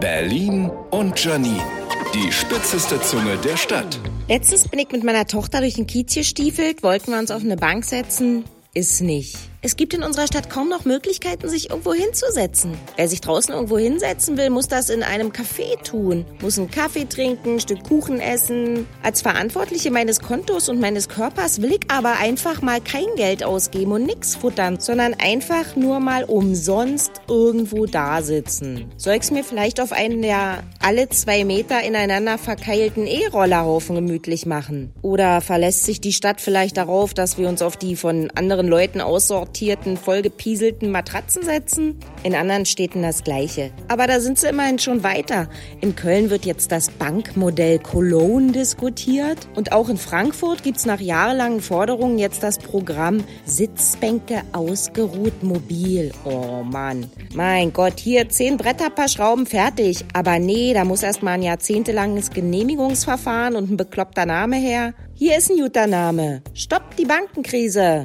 Berlin und Janine. Die spitzeste Zunge der Stadt. Letztens bin ich mit meiner Tochter durch den Kiez gestiefelt, wollten wir uns auf eine Bank setzen. Ist nicht. Es gibt in unserer Stadt kaum noch Möglichkeiten, sich irgendwo hinzusetzen. Wer sich draußen irgendwo hinsetzen will, muss das in einem Café tun. Muss einen Kaffee trinken, ein Stück Kuchen essen. Als Verantwortliche meines Kontos und meines Körpers will ich aber einfach mal kein Geld ausgeben und nix futtern, sondern einfach nur mal umsonst irgendwo da sitzen. Soll ich's mir vielleicht auf einen der alle zwei Meter ineinander verkeilten E-Rollerhaufen gemütlich machen? Oder verlässt sich die Stadt vielleicht darauf, dass wir uns auf die von anderen Leuten aussortieren aussortierten, vollgepieselten Matratzen setzen. In anderen Städten das Gleiche. Aber da sind sie immerhin schon weiter. In Köln wird jetzt das Bankmodell Cologne diskutiert. Und auch in Frankfurt gibt es nach jahrelangen Forderungen jetzt das Programm Sitzbänke ausgeruht mobil. Oh Mann. Mein Gott, hier zehn Bretter, paar Schrauben, fertig. Aber nee, da muss erst mal ein jahrzehntelanges Genehmigungsverfahren und ein bekloppter Name her. Hier ist ein guter Name. Stopp die Bankenkrise.